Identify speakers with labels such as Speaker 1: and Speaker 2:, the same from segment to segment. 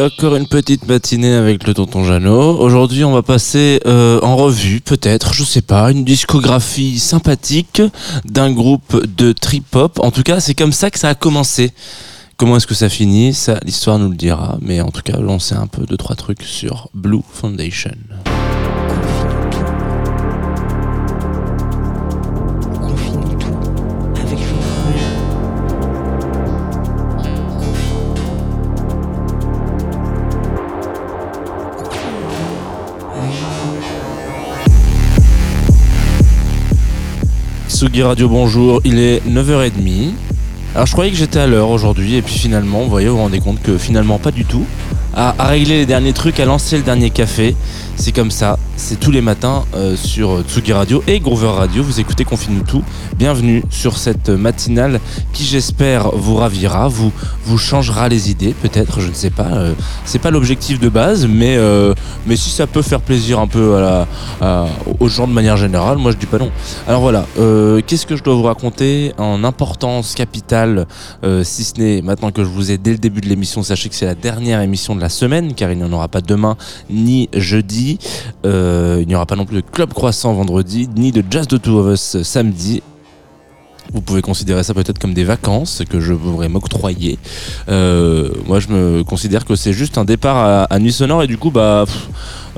Speaker 1: Encore une petite matinée avec le tonton Jeannot. Aujourd'hui, on va passer euh, en revue, peut-être, je sais pas, une discographie sympathique d'un groupe de trip-hop. En tout cas, c'est comme ça que ça a commencé. Comment est-ce que ça finit? L'histoire nous le dira. Mais en tout cas, on sait un peu deux, trois trucs sur Blue Foundation. Sugi Radio, bonjour. Il est 9h30. Alors, je croyais que j'étais à l'heure aujourd'hui, et puis finalement, vous voyez, vous vous rendez compte que finalement, pas du tout. À régler les derniers trucs, à lancer le dernier café. C'est comme ça, c'est tous les matins euh, sur Tsugi Radio et Groover Radio. Vous écoutez Confine-nous tout. Bienvenue sur cette matinale qui, j'espère, vous ravira, vous, vous changera les idées, peut-être, je ne sais pas. euh, c'est pas l'objectif de base, mais, euh, mais si ça peut faire plaisir un peu aux gens de manière générale, moi je dis pas non. Alors voilà, euh, qu'est-ce que je dois vous raconter en importance capitale, si ce n'est maintenant que je vous ai dès le début de l'émission, sachez que c'est la dernière émission de la semaine, car il n'y en aura pas demain ni jeudi. Euh, il n'y aura pas non plus de Club Croissant vendredi, ni de Jazz de Two of Us samedi. Vous pouvez considérer ça peut-être comme des vacances que je voudrais m'octroyer. Euh, moi, je me considère que c'est juste un départ à, nuit sonore et du coup, bah,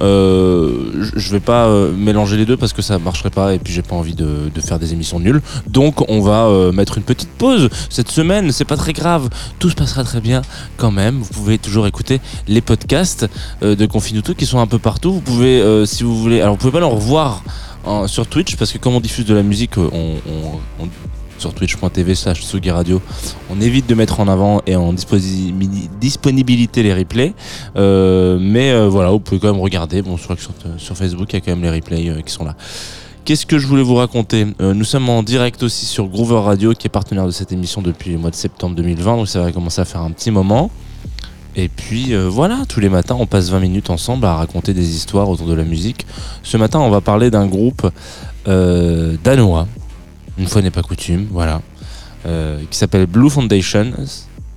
Speaker 1: euh, je- vais pas euh, mélanger les deux parce que ça marcherait pas et puis j'ai pas envie de, faire des émissions nulles. Donc, on va mettre une petite pause cette semaine. C'est pas très grave, tout se passera très bien quand même. Vous pouvez toujours écouter les podcasts de Confinuto qui sont un peu partout. Vous pouvez, si vous voulez, alors vous pouvez pas le revoir en- sur Twitch parce que comme on diffuse de la musique, on- sur twitch.tv slash Sugi Radio, on évite de mettre en avant et en disponibilité les replays. Euh, mais euh, voilà, vous pouvez quand même regarder. Bon, je crois que sur, sur Facebook, il y a quand même les replays euh, qui sont là. Qu'est-ce que je voulais vous raconter? Euh, Nous sommes en direct aussi sur Groover Radio, qui est partenaire de cette émission depuis le mois de septembre 2020, donc ça va commencer à faire un petit moment. Et puis euh, voilà, tous les matins, on passe 20 minutes ensemble à raconter des histoires autour de la musique. Ce matin, on va parler d'un groupe euh, danois, une fois n'est pas coutume, voilà, euh, qui s'appelle Blue Foundation.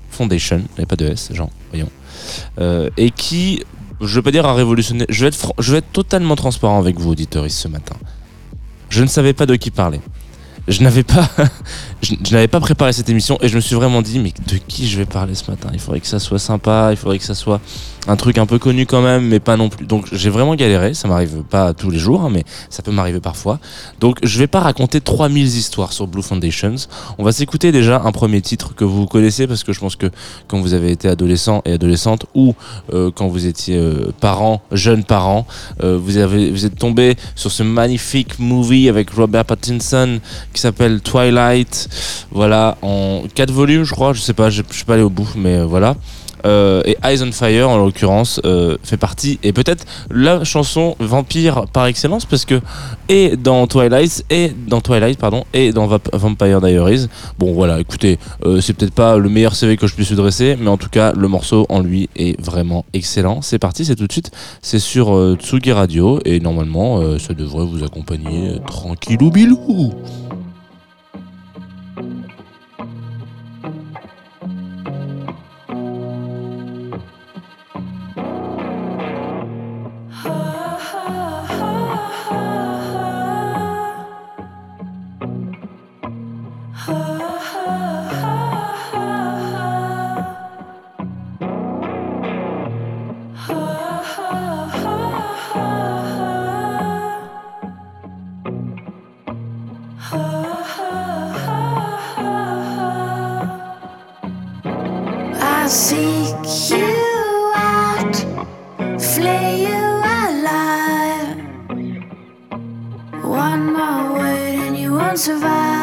Speaker 1: Foundation, il n'y a pas de S, Jean, voyons. Euh, et qui, je veux pas dire a révolutionné, je vais être, je vais être totalement transparent avec vous, auditeurs, ce matin. Je ne savais pas de qui parler. Je n'avais pas, je, pas préparé cette émission et je me suis vraiment dit, mais de qui je vais parler ce matin? Il faudrait que ça soit sympa, il faudrait que ça soit un truc un peu connu quand même, mais pas non plus. Donc j'ai vraiment galéré, ça m'arrive pas tous les jours, hein, mais ça peut m'arriver parfois. Donc je vais pas raconter 3000 histoires sur Blue Foundations. On va s'écouter déjà un premier titre que vous connaissez parce que je pense que quand vous avez été adolescent et adolescente ou euh, quand vous étiez euh, parent, jeune parent, euh, vous êtes tombé sur ce magnifique movie avec Robert Pattinson qui s'appelle Twilight. Voilà, en 4 volumes, je crois, je sais pas, je, suis pas allé au bout, mais euh, voilà. Euh, et Eyes on Fire en l'occurrence euh, fait partie et peut-être la chanson vampire par excellence parce que et dans Twilight et dans Twilight pardon et dans Vamp- Vampire Diaries bon voilà écoutez c'est peut-être pas le meilleur CV que je puisse lui dresser mais en tout cas le morceau en lui est vraiment excellent c'est parti c'est tout de suite c'est sur Tsugi Radio et normalement ça devrait vous accompagner tranquillou bilou
Speaker 2: on my way and you won't survive.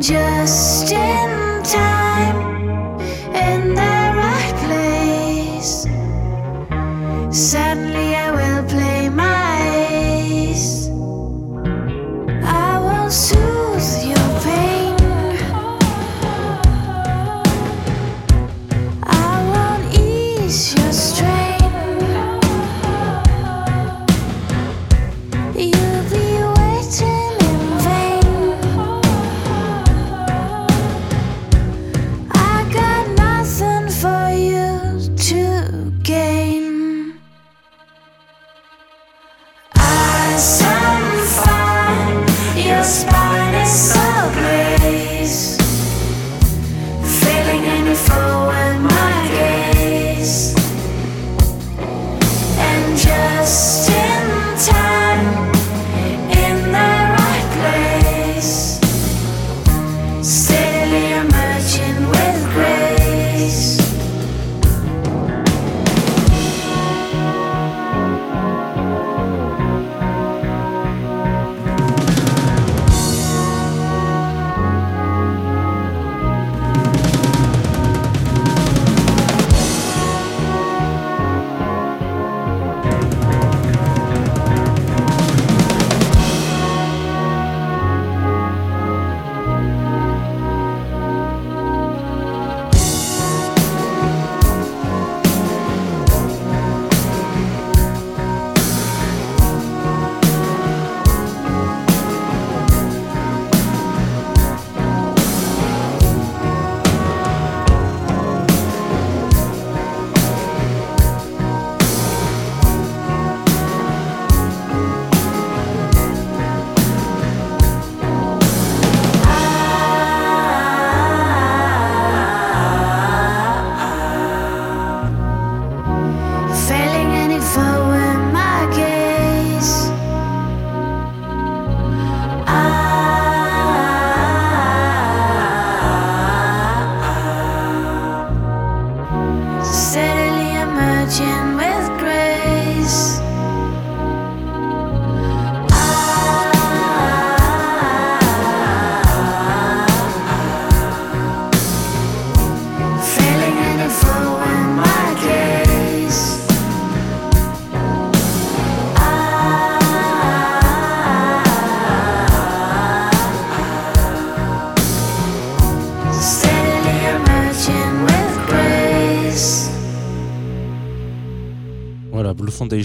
Speaker 2: Just in time,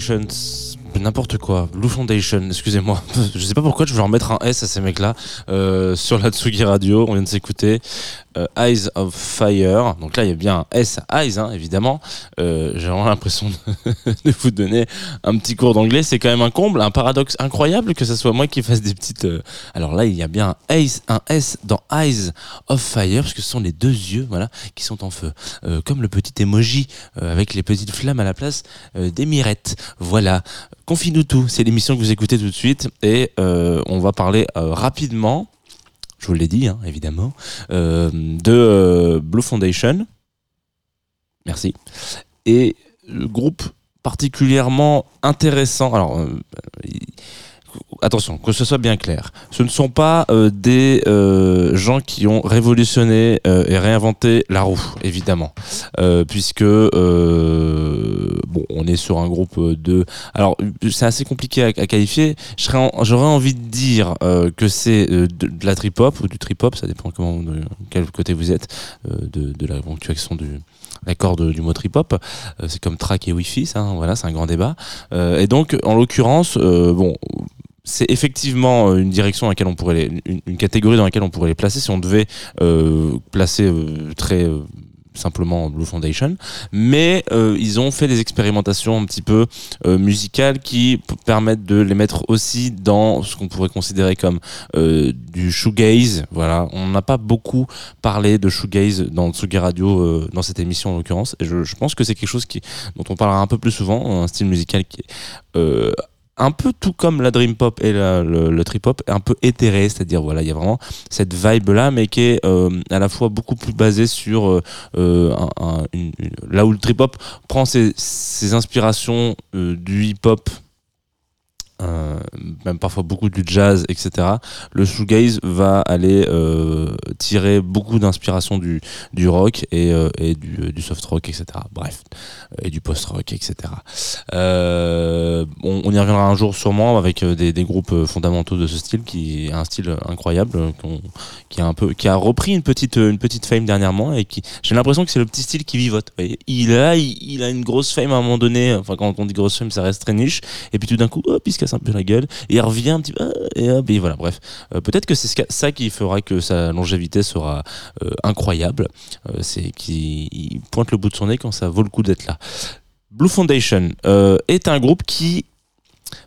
Speaker 1: Blue N'importe quoi. Blue Foundation, excusez-moi. Je sais pas pourquoi je voulais remettre un S à ces mecs-là euh, sur la Tsugi Radio. On vient de s'écouter euh, Eyes of Fire. Donc là, il y a bien un S à Eyes, hein, évidemment. Euh, J'ai vraiment l'impression de, vous donner un petit cours d'anglais. C'est quand même un comble, un paradoxe incroyable que ce soit moi qui fasse des petites. Alors là, il y a bien un, Ace- un S dans Eyes of Fire, parce que ce sont les deux yeux, voilà, qui sont en feu. Comme le petit emoji avec les petites flammes à la place des mirettes. Voilà. Confie-nous tout, c'est l'émission que vous écoutez tout de suite et euh, on va parler euh, rapidement, je vous l'ai dit hein, évidemment, euh, de Blue Foundation. Merci. Et le groupe particulièrement intéressant. Alors, attention, que ce soit bien clair. Ce ne sont pas des gens qui ont révolutionné et réinventé la roue, évidemment, puisque on est sur un groupe de. Alors, c'est assez compliqué à, à qualifier. J'aurais envie de dire euh, que c'est euh, de, la trip hop ou du trip hop, ça dépend comment, de quel côté vous êtes, euh, de, de la ponctuation du de- du mot trip hop. Euh, c'est comme track et wifi, ça. hein, voilà, c'est un grand débat. Euh, et donc, en l'occurrence, euh, bon c'est effectivement euh, une direction dans laquelle on pourrait les, une, catégorie dans laquelle on pourrait les placer si on devait euh, placer euh, très euh, simplement Blue Foundation, mais euh, ils ont fait des expérimentations un petit peu euh, musicales qui permettent de les mettre aussi dans ce qu'on pourrait considérer comme euh, du shoegaze. Voilà, on n'a pas beaucoup parlé de shoegaze dans Tsugi Radio dans cette émission en l'occurrence, et je, je pense que c'est quelque chose qui dont on parlera un peu plus souvent, un style musical qui est un peu tout comme la dream pop et le, trip hop, un peu éthéré, c'est-à-dire voilà, il y a vraiment cette vibe là, mais qui est euh, à la fois beaucoup plus basée sur euh, euh, là où le trip hop prend ses, ses inspirations euh, du hip hop. Euh, même parfois beaucoup du jazz, etc. Le shoegaze va aller euh, tirer beaucoup d'inspiration du, du rock et, euh, et du, soft rock, etc. Bref, et du post rock, etc. On, y reviendra un jour sûrement avec des, groupes fondamentaux de ce style qui est un style incroyable qui a un peu qui a repris une petite une petite fame dernièrement et qui j'ai l'impression que c'est le petit style qui vivote. Il a il, a une grosse fame à un moment donné. Enfin quand on dit grosse fame ça reste très niche et puis tout d'un coup il se un peu la gueule et il revient un petit peu ah, et et voilà bref Euh, peut-être que c'est ça qui fera que sa longévité sera euh, incroyable. Euh, c'est qu'il il pointe le bout de son nez quand ça vaut le coup d'être là. Blue Foundation euh, est un groupe qui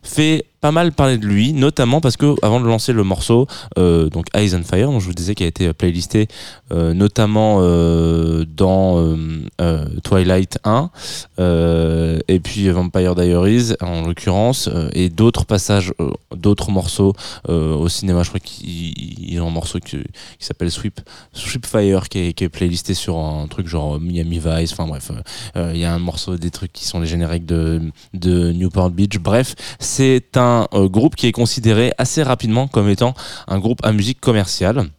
Speaker 1: fait pas mal parler de lui, notamment parce que avant de lancer le morceau, euh, donc Eyes on Fire, dont je vous disais qui a été playlisté euh, notamment euh, dans euh, euh, Twilight 1, euh, et puis Vampire Diaries en l'occurrence, euh, et d'autres passages, euh, d'autres morceaux euh, au cinéma. Je crois qu'il il a un morceau qui, s'appelle Sweep, Sweep Fire, qui est, playlisté sur un truc genre Miami Vice. Enfin bref, euh, euh, il y a un morceau des trucs qui sont les génériques de Newport Beach. Bref, c'est un euh, groupe qui est considéré assez rapidement comme étant un groupe à musique commerciale.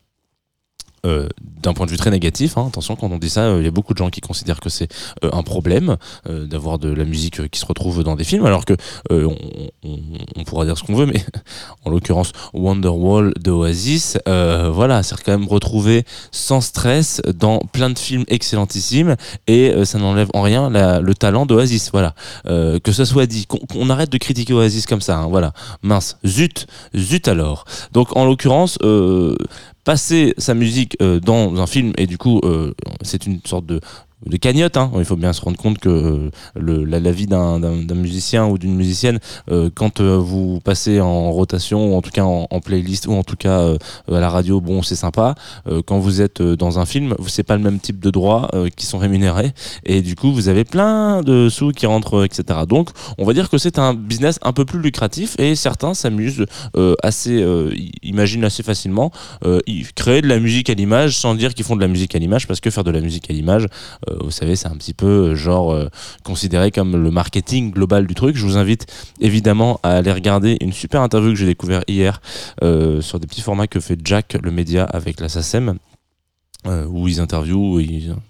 Speaker 1: Euh, d'un point de vue très négatif, hein, attention quand on dit ça, euh, il y a beaucoup de gens qui considèrent que c'est euh, un problème d'avoir de la musique qui se retrouve dans des films, alors que on, pourra dire ce qu'on veut, mais en l'occurrence Wonderwall d'Oasis, euh, voilà, c'est quand même retrouvé sans stress dans plein de films excellentissimes et ça n'enlève en rien le talent d'Oasis, voilà. Que ça soit dit, qu'on arrête de critiquer Oasis comme ça, hein, voilà. Mince, zut, zut alors. Donc en l'occurrence, passer sa musique euh, dans un film et du coup euh, c'est une sorte de de cagnotte, hein. il faut bien se rendre compte que euh, le, la, vie d'un musicien ou d'une musicienne, euh, quand euh, vous passez en rotation, ou en tout cas en, playlist, ou en tout cas euh, à la radio, bon c'est sympa. Euh, quand vous êtes dans un film, c'est pas le même type de droits qui sont rémunérés, et du coup vous avez plein de sous qui rentrent, etc. Donc on va dire que c'est un business un peu plus lucratif, et certains s'amusent assez, imaginent assez facilement, ils créent de la musique à l'image sans dire qu'ils font de la musique à l'image, parce que faire de la musique à l'image, vous savez, c'est un petit peu euh, genre euh, considéré comme le marketing global du truc. Je vous invite évidemment à aller regarder une super interview que j'ai découvert hier euh, sur des petits formats que fait Jack le média avec la SACEM. Euh, où ils interviewent,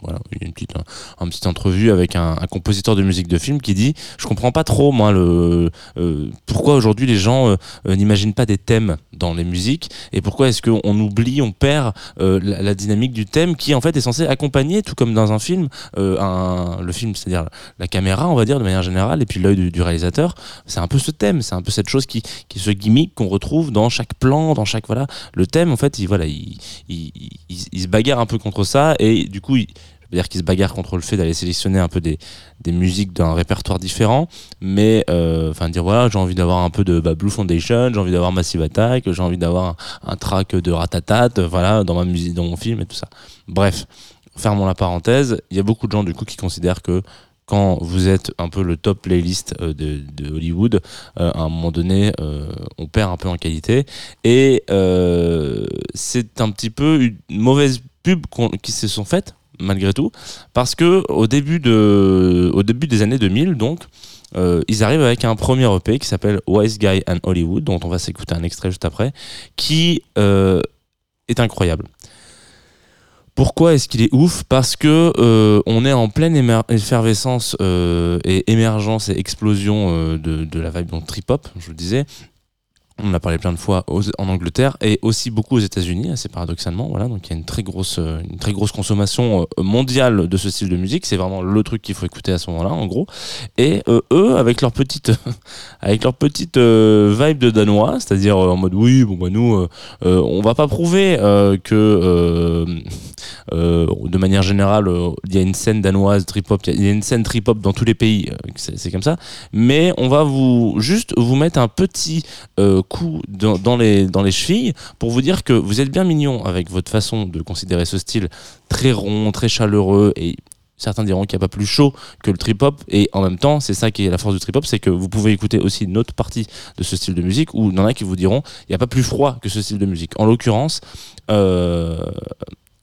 Speaker 1: voilà, une petite, petite entrevue avec un, compositeur de musique de film qui dit Je comprends pas trop, moi, le, euh, pourquoi aujourd'hui les gens euh, euh, n'imaginent pas des thèmes dans les musiques et pourquoi est-ce qu'on oublie, on perd la, dynamique du thème qui en fait est censé accompagner, tout comme dans un film, le film, c'est-à-dire la caméra, on va dire de manière générale, et puis l'œil du, réalisateur. C'est un peu ce thème, c'est un peu cette chose qui, qui ce gimmick qu'on retrouve dans chaque plan, dans chaque voilà. Le thème, en fait, il voilà, il, il, il- il se bagarre un peu contre ça et du coup, il, je veux dire qu'il se bagarre contre le fait d'aller sélectionner un peu des, des musiques d'un répertoire différent, mais euh, enfin dire voilà, j'ai envie d'avoir un peu de bah, Blue Foundation, j'ai envie d'avoir Massive Attack, j'ai envie d'avoir un, track de Ratatat, voilà, dans ma musique, dans mon film et tout ça. Bref, fermons la parenthèse. Il y a beaucoup de gens du coup qui considèrent que quand vous êtes un peu le top playlist euh, de, Hollywood, euh, à un moment donné, on perd un peu en qualité. Et c'est un petit peu une mauvaise pub qu'on- qui se sont faites, malgré tout, parce que au début, de, au début des années 2000, donc, euh, ils arrivent avec un premier EP qui s'appelle Wise Guy and Hollywood, dont on va s'écouter un extrait juste après, qui euh, est incroyable. Pourquoi est-ce qu'il est ouf? Parce que euh, on est en pleine effervescence et émergence et explosion de, de la vibe donc trip hop, je vous le disais. On a parlé plein de fois en Angleterre et aussi beaucoup aux États-Unis, assez paradoxalement. Voilà, donc il y a une très grosse, euh, consommation euh, mondiale de ce style de musique. C'est vraiment le truc qu'il faut écouter à ce moment-là, en gros. Et euh, eux, avec leur petite, avec leur petite vibe de danois, c'est-à-dire en mode oui, bon bah nous, on va pas prouver que de manière générale, euh, il y a une scène danoise trip-hop, il y a une scène trip-hop dans tous les pays, euh, c'est comme ça. Mais on va vous juste vous mettre un petit euh, coup dans, les, dans les chevilles pour vous dire que vous êtes bien mignon avec votre façon de considérer ce style très rond, très chaleureux et Certains diront qu'il n'y a pas plus chaud que le trip-hop, et en même temps, c'est ça qui est la force du trip-hop, c'est que vous pouvez écouter aussi une autre partie de ce style de musique, où il y en a qui vous diront il n'y a pas plus froid que ce style de musique. En l'occurrence, euh,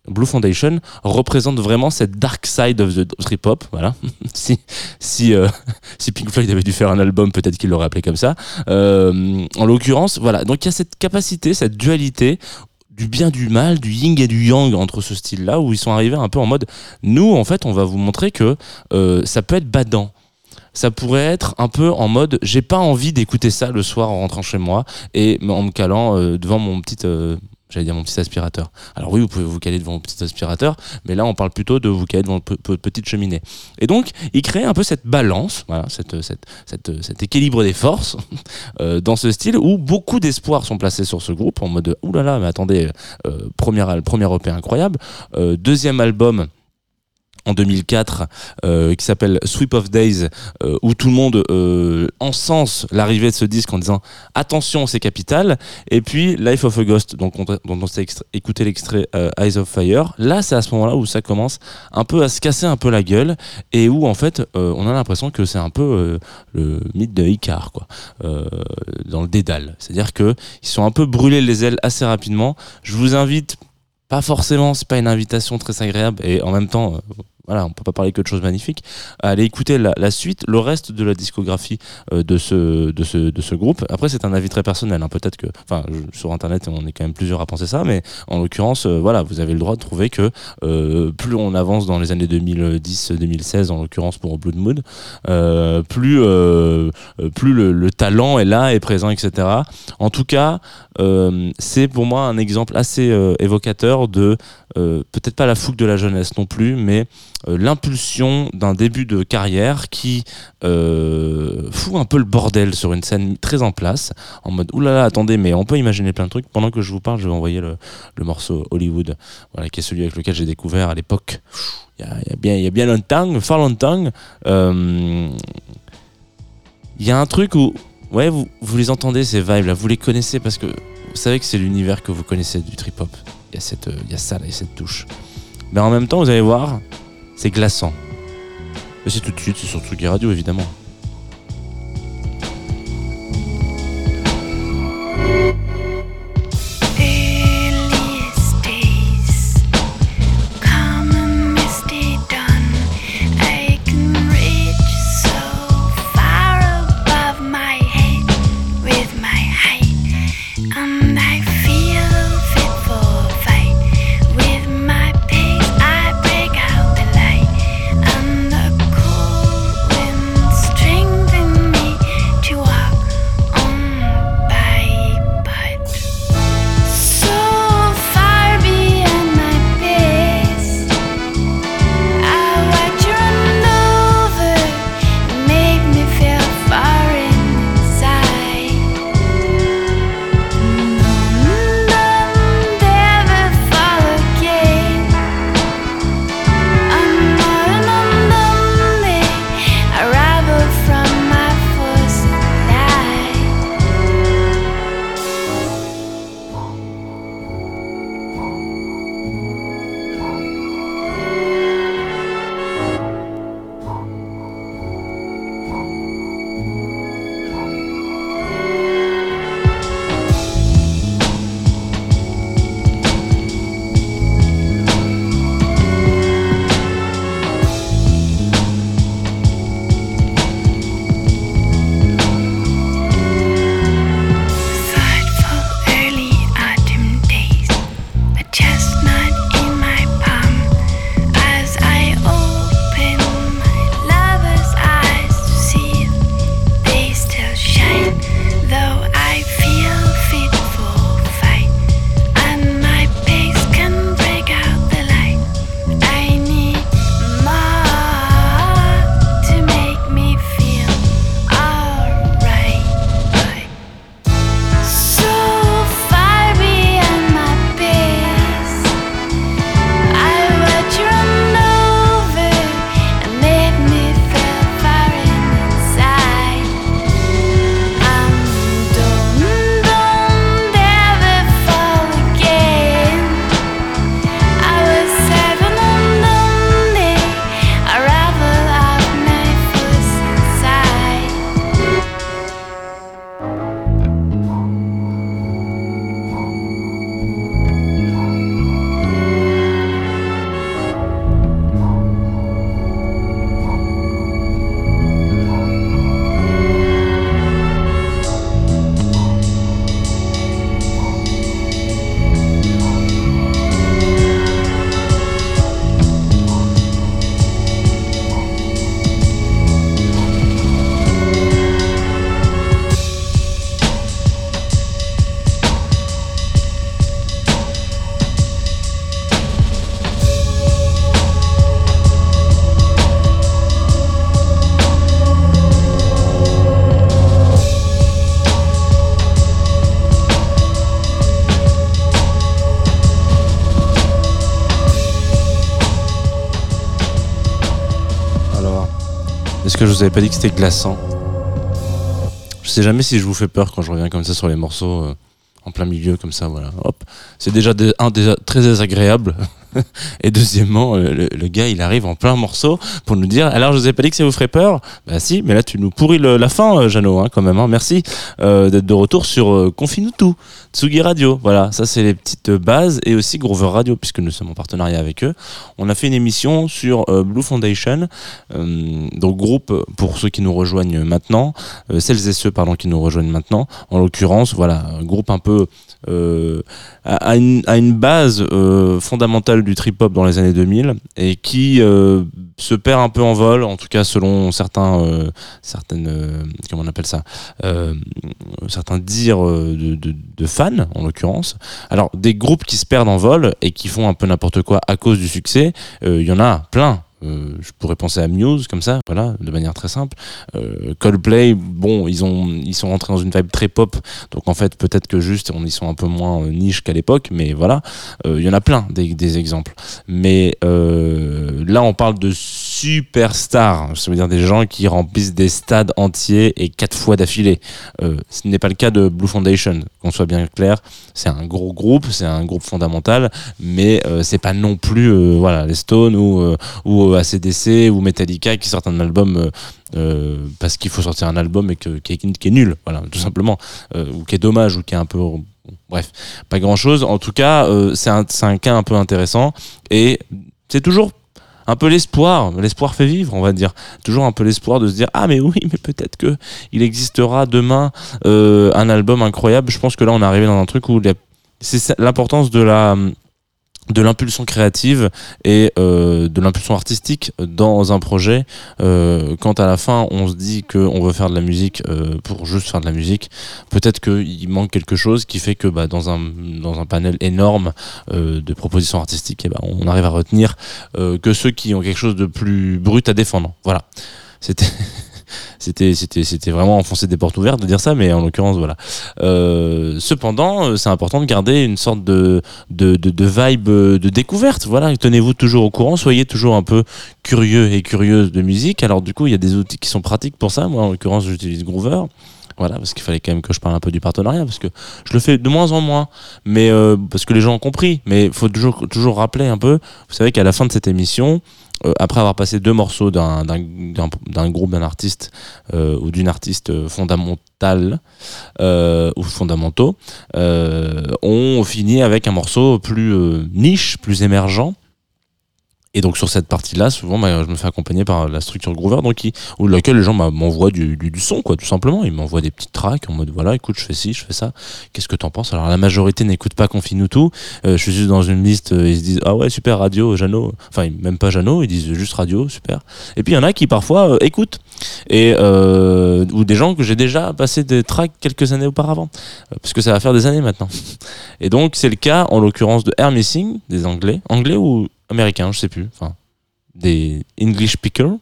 Speaker 1: Blue Foundation représente vraiment cette dark side of the trip hop. Voilà. si si euh, si Pink Floyd avait dû faire un album, peut-être qu'il l'aurait appelé comme ça. Euh, en l'occurrence, voilà. Donc il y a cette capacité, cette dualité du bien du mal, du yin et du yang entre ce style-là, où ils sont arrivés un peu en mode, nous en fait, on va vous montrer que euh, ça peut être badant ça pourrait être un peu en mode j'ai pas envie d'écouter ça le soir en rentrant chez moi et en me calant devant mon petit j'allais dire mon petit aspirateur. Alors oui, vous pouvez vous caler devant mon petit aspirateur, mais là on parle plutôt de vous caler devant votre petite cheminée. Et donc, il crée un peu cette balance, voilà, cet équilibre des forces euh, dans ce style où beaucoup d'espoirs sont placés sur ce groupe en mode oulala, mais attendez, euh, premier, premier incroyable, euh, deuxième album en 2004 euh, qui s'appelle Sweep of Days euh, où tout le monde euh, encense l'arrivée de ce disque en disant attention c'est capital. Et puis Life of a Ghost donc dont on s'est écouté l'extrait euh, Eyes of Fire. Là c'est à ce moment là où ça commence un peu à se casser un peu la gueule et où en fait on a l'impression que c'est un peu le mythe de Icar quoi dans le dédale. C'est à dire que ils sont un peu brûlés les ailes assez rapidement. Je vous invite pas forcément, c'est pas une invitation très agréable et en même temps, voilà, on peut pas parler que de choses magnifiques. Allez écouter la, suite, le reste de la discographie euh, de, ce, de, ce, de ce groupe. Après, c'est un avis très personnel. Hein. Peut-être que, enfin, sur Internet, on est quand même plusieurs à penser ça, mais en l'occurrence, euh, voilà, vous avez le droit de trouver que euh, plus on avance dans les années 2010-2016, en l'occurrence pour Blood Mood, plus, plus le, le, talent est là, est présent, etc. En tout cas, c'est pour moi un exemple assez évocateur de peut-être pas la fougue de la jeunesse non plus, mais l'impulsion d'un début de carrière qui euh, fout un peu le bordel sur une scène très en place, en mode oulala, attendez, mais on peut imaginer plein de trucs. Pendant que je vous parle, je vais envoyer le, morceau Hollywood, voilà, qui est celui avec lequel j'ai découvert à l'époque. Il y, a, bien, y a bien longtemps, fort longtemps. Euh, il y a un truc où, ouais, vous, vous les entendez ces vibes là, vous les connaissez parce que vous savez que c'est l'univers que vous connaissez du trip hop. Il y il y a ça là, il y a cette touche. Mais en même temps, vous allez voir, c'est glaçant. Et c'est tout de suite, c'est sur Tsugi Radio évidemment. Est-ce que je vous avais pas dit que c'était glaçant Je sais jamais si je vous fais peur quand je reviens comme ça sur les morceaux euh, en plein milieu comme ça, voilà. Hop, c'est déjà un déjà très désagréable. Et deuxièmement, le, gars il arrive en plein morceau pour nous dire alors je vous ai pas dit que ça vous ferait peur? Bah si, mais là tu nous pourris la fin, euh, Jeannot, hein, quand même. hein. Merci euh, d'être de retour sur euh, Confine-nous tout, Tsugi Radio. Voilà, ça c'est les petites bases et aussi Grover Radio puisque nous sommes en partenariat avec eux. On a fait une émission sur euh, Blue Foundation, donc groupe pour ceux qui nous rejoignent maintenant, celles et ceux pardon qui nous rejoignent maintenant. En l'occurrence, voilà, un groupe un peu à, une, à une base euh, du trip-hop dans les années 2000 et qui euh, se perd un peu en vol, en tout cas selon certains, euh, certaines, euh, comment on dires de, fans en l'occurrence. Alors des groupes qui se perdent en vol et qui font un peu n'importe quoi à cause du succès, il y en a plein. Euh, je pourrais penser à Muse comme ça, voilà, de manière très simple. Euh, Coldplay, bon, ils ont, ils sont rentrés dans une vibe très pop, donc en fait peut-être que juste on, ils sont un peu moins euh, niche qu'à l'époque, mais voilà, il y en a plein des, des exemples. Mais là on parle de superstars, ça veut dire des gens qui remplissent des stades entiers et quatre fois d'affilée. Euh, ce n'est pas le cas de Blue Foundation, qu'on soit bien clair. C'est un gros groupe, c'est un groupe fondamental, mais euh, c'est pas non plus euh, voilà les Stones ou euh, ou ACDC ou Metallica qui sortent un album parce qu'il faut sortir un album et que, qui, est, nul, voilà, tout simplement, ou qui est dommage ou qui est un peu bref, pas grand chose. En tout cas, c'est un cas un peu intéressant et c'est toujours un peu l'espoir, l'espoir fait vivre, on va dire. Toujours un peu l'espoir de se dire ah mais oui, mais peut-être que il existera demain euh, un album incroyable. Je pense que là on est arrivé dans un truc où c'est l'importance de la de l'impulsion créative et euh, de l'impulsion artistique dans un projet. Euh, quand à la fin on se dit qu'on veut faire de la musique euh, pour juste faire de la musique, peut-être qu'il manque quelque chose qui fait que bah, dans, un, dans un panel énorme de propositions artistiques, eh ben, on arrive à retenir que ceux qui ont quelque chose de plus brut à défendre. Voilà. C'était. C'était, c'était, c'était vraiment enfoncer des portes ouvertes de dire ça, mais en l'occurrence, voilà. Euh, cependant, euh, c'est important de garder une sorte de, de, vibe euh, de découverte. Voilà, tenez-vous toujours au courant, soyez toujours un peu curieux et curieuse de musique. Alors du coup, il y a des outils qui sont pratiques pour ça. Moi, en l'occurrence, j'utilise Groover. Voilà, parce qu'il fallait quand même que je parle un peu du partenariat, parce que je le fais de moins en moins, mais parce que les gens ont compris. Mais il faut toujours, toujours rappeler un peu. Vous savez qu'à la fin de cette émission, euh, après avoir passé deux morceaux d'un groupe, d'un artiste euh, ou d'une artiste fondamentale euh, ou fondamentaux, on finit avec un morceau plus niche, plus émergent. Et donc sur cette partie-là, souvent, bah, je me fais accompagner par la structure Groover, donc qui, où laquelle les gens bah, m'envoient du, du, son, quoi, tout simplement. Ils m'envoient des petites tracks en mode voilà, écoute, je fais ci, je fais ça. Qu'est-ce que t'en penses? Alors la majorité n'écoute pas Confine-nous tout. Euh, je suis juste dans une liste, euh, ils se disent ah ouais super radio, Jeannot. Enfin même pas Jeannot, ils disent juste radio, super. Et puis il y en a qui parfois euh, écoutent et ou des gens que j'ai déjà passé des tracks quelques années auparavant, parce que ça va faire des années maintenant. Et donc c'est le cas en l'occurrence de Air Missing, des Anglais, Anglais ou Américains, je sais plus. Enfin des English speakers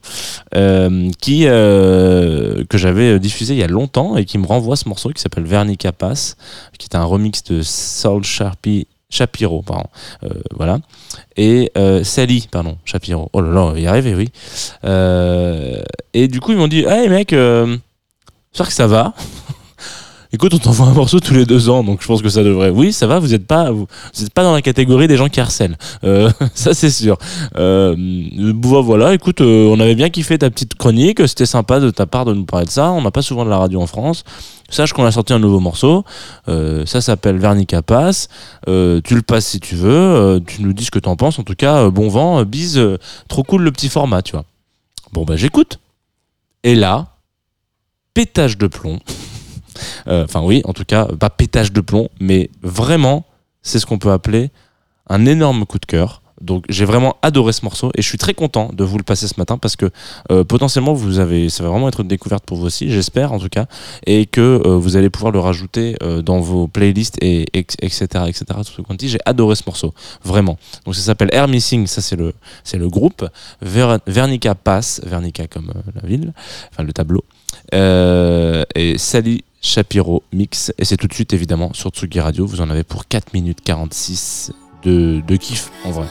Speaker 1: euh, qui euh, que j'avais diffusé il y a longtemps et qui me renvoie ce morceau qui s'appelle Vernica Pass qui est un remix de Saul Sharpie Shapiro pardon Euh, voilà. Et Sally pardon Shapiro. Oh là là y arrivé oui. Et du coup ils m'ont dit hey mec j'espère que ça va Écoute, on t'envoie un morceau tous les deux ans, donc je pense que ça devrait. Oui, ça va. Vous n'êtes pas, vous, pas dans la catégorie des gens qui harcèlent. Euh, ça, c'est sûr. Euh, bon, voilà. Écoute, euh, on avait bien kiffé ta petite chronique. C'était sympa de ta part de nous parler de ça. On n'a pas souvent de la radio en France. Sache qu'on a sorti un nouveau morceau. Euh, ça s'appelle Vernica Pass. Tu le passes si tu veux. Tu nous dis ce que t'en penses. En tout cas, bon vent. bise. trop cool le petit format, tu vois. Bon, bah, j'écoute. Et là, pétage de plomb. Euh, Enfin oui, en tout cas, pas pétage de plomb, mais vraiment, c'est ce qu'on peut appeler un énorme coup de cœur. Donc j'ai vraiment adoré ce morceau et je suis très content de vous le passer ce matin parce que euh, potentiellement vous avez, ça va vraiment être une découverte pour vous aussi, j'espère en tout cas, et que euh, vous allez pouvoir le rajouter euh, dans vos playlists et etc etc. Tout ce qu'on dit, j'ai adoré ce morceau, vraiment. Donc ça s'appelle Air Missing, ça c'est le c'est le groupe. Ver- Vernica Pass, Vernica comme la ville, enfin le tableau. Et Sally Shapiro Mix. Et c'est tout de suite évidemment sur Tsugi Radio. Vous en avez pour 4 minutes 46 de, de kiff en vrai.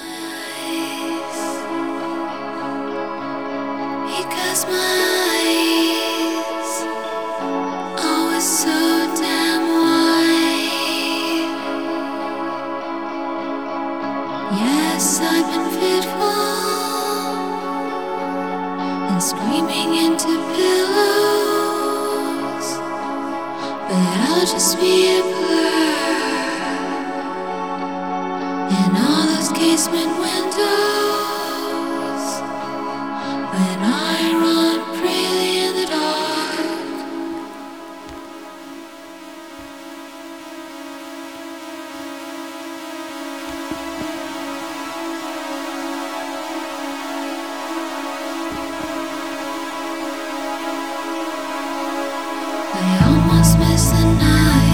Speaker 3: basement Miss the night.